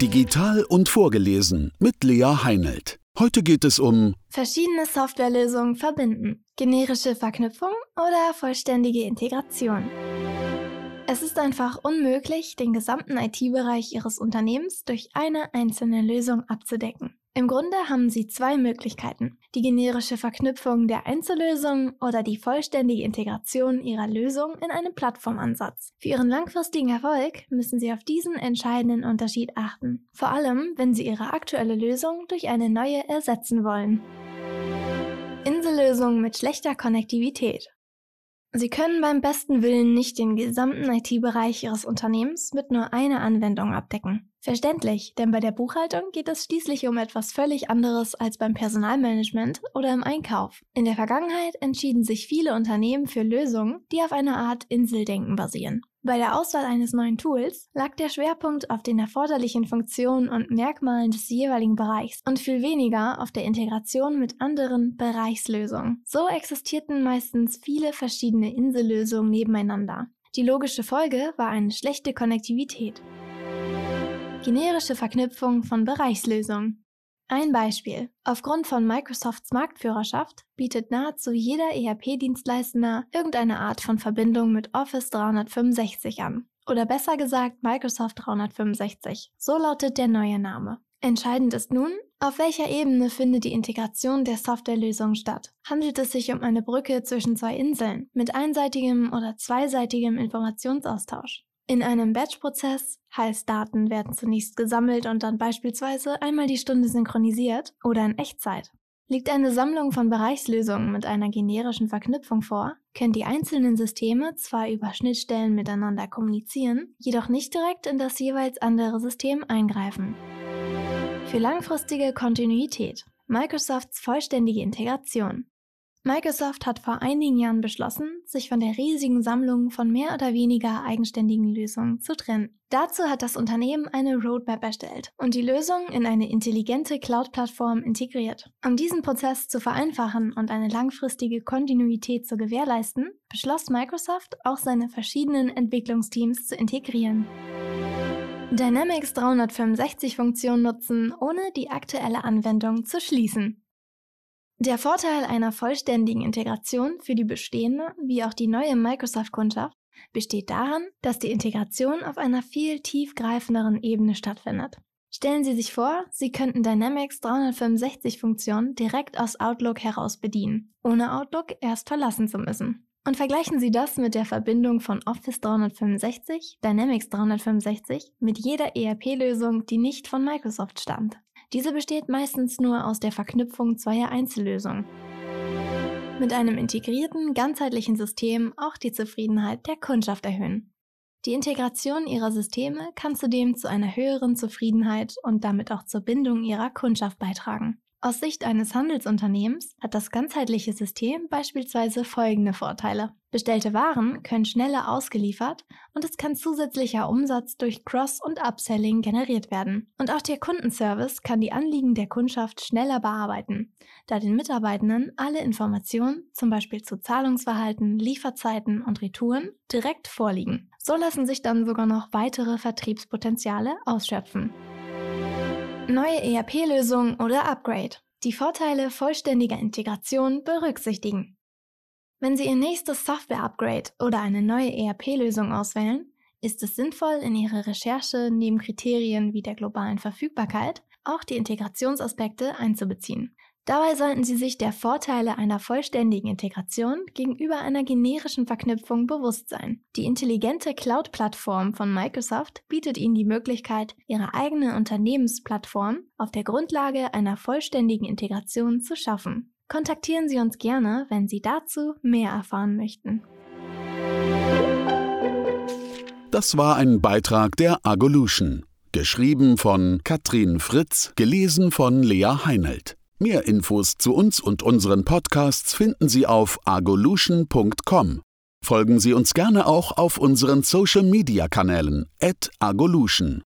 Digital und vorgelesen mit Lea Heinelt. Heute geht es um verschiedene Softwarelösungen verbinden, generische Verknüpfung oder vollständige Integration. Es ist einfach unmöglich, den gesamten IT-Bereich Ihres Unternehmens durch eine einzelne Lösung abzudecken. Im Grunde haben Sie zwei Möglichkeiten. Die generische Verknüpfung der Einzellösungen oder die vollständige Integration Ihrer Lösung in einen Plattformansatz. Für Ihren langfristigen Erfolg müssen Sie auf diesen entscheidenden Unterschied achten. Vor allem, wenn Sie Ihre aktuelle Lösung durch eine neue ersetzen wollen. Insellösungen mit schlechter Konnektivität. Sie können beim besten Willen nicht den gesamten IT-Bereich Ihres Unternehmens mit nur einer Anwendung abdecken. Verständlich, denn bei der Buchhaltung geht es schließlich um etwas völlig anderes als beim Personalmanagement oder im Einkauf. In der Vergangenheit entschieden sich viele Unternehmen für Lösungen, die auf einer Art Inseldenken basieren. Bei der Auswahl eines neuen Tools lag der Schwerpunkt auf den erforderlichen Funktionen und Merkmalen des jeweiligen Bereichs und viel weniger auf der Integration mit anderen Bereichslösungen. So existierten meistens viele verschiedene Insellösungen nebeneinander. Die logische Folge war eine schlechte Konnektivität. Generische Verknüpfung von Bereichslösungen. Ein Beispiel. Aufgrund von Microsofts Marktführerschaft bietet nahezu jeder ERP-Dienstleister irgendeine Art von Verbindung mit Office 365 an. Oder besser gesagt Microsoft 365. So lautet der neue Name. Entscheidend ist nun, auf welcher Ebene findet die Integration der Softwarelösung statt? Handelt es sich um eine Brücke zwischen zwei Inseln mit einseitigem oder zweiseitigem Informationsaustausch? In einem Batch-Prozess heißt Daten werden zunächst gesammelt und dann beispielsweise einmal die Stunde synchronisiert oder in Echtzeit. Liegt eine Sammlung von Bereichslösungen mit einer generischen Verknüpfung vor, können die einzelnen Systeme zwar über Schnittstellen miteinander kommunizieren, jedoch nicht direkt in das jeweils andere System eingreifen. Für langfristige Kontinuität Microsofts vollständige Integration. Microsoft hat vor einigen Jahren beschlossen, sich von der riesigen Sammlung von mehr oder weniger eigenständigen Lösungen zu trennen. Dazu hat das Unternehmen eine Roadmap erstellt und die Lösung in eine intelligente Cloud-Plattform integriert. Um diesen Prozess zu vereinfachen und eine langfristige Kontinuität zu gewährleisten, beschloss Microsoft auch seine verschiedenen Entwicklungsteams zu integrieren. Dynamics 365 Funktion nutzen, ohne die aktuelle Anwendung zu schließen. Der Vorteil einer vollständigen Integration für die bestehende wie auch die neue Microsoft-Kundschaft besteht darin, dass die Integration auf einer viel tiefgreifenderen Ebene stattfindet. Stellen Sie sich vor, Sie könnten Dynamics 365 Funktionen direkt aus Outlook heraus bedienen, ohne Outlook erst verlassen zu müssen. Und vergleichen Sie das mit der Verbindung von Office 365, Dynamics 365 mit jeder ERP-Lösung, die nicht von Microsoft stammt. Diese besteht meistens nur aus der Verknüpfung zweier Einzellösungen. Mit einem integrierten, ganzheitlichen System auch die Zufriedenheit der Kundschaft erhöhen. Die Integration ihrer Systeme kann zudem zu einer höheren Zufriedenheit und damit auch zur Bindung ihrer Kundschaft beitragen. Aus Sicht eines Handelsunternehmens hat das ganzheitliche System beispielsweise folgende Vorteile. Bestellte Waren können schneller ausgeliefert und es kann zusätzlicher Umsatz durch Cross- und Upselling generiert werden. Und auch der Kundenservice kann die Anliegen der Kundschaft schneller bearbeiten, da den Mitarbeitenden alle Informationen, zum Beispiel zu Zahlungsverhalten, Lieferzeiten und Retouren, direkt vorliegen. So lassen sich dann sogar noch weitere Vertriebspotenziale ausschöpfen. Neue ERP-Lösung oder Upgrade. Die Vorteile vollständiger Integration berücksichtigen. Wenn Sie Ihr nächstes Software-Upgrade oder eine neue ERP-Lösung auswählen, ist es sinnvoll, in Ihre Recherche neben Kriterien wie der globalen Verfügbarkeit auch die Integrationsaspekte einzubeziehen. Dabei sollten Sie sich der Vorteile einer vollständigen Integration gegenüber einer generischen Verknüpfung bewusst sein. Die intelligente Cloud-Plattform von Microsoft bietet Ihnen die Möglichkeit, Ihre eigene Unternehmensplattform auf der Grundlage einer vollständigen Integration zu schaffen. Kontaktieren Sie uns gerne, wenn Sie dazu mehr erfahren möchten. Das war ein Beitrag der Agolution. Geschrieben von Katrin Fritz, gelesen von Lea Heinelt. Mehr Infos zu uns und unseren Podcasts finden Sie auf agolution.com. Folgen Sie uns gerne auch auf unseren Social Media Kanälen agolution.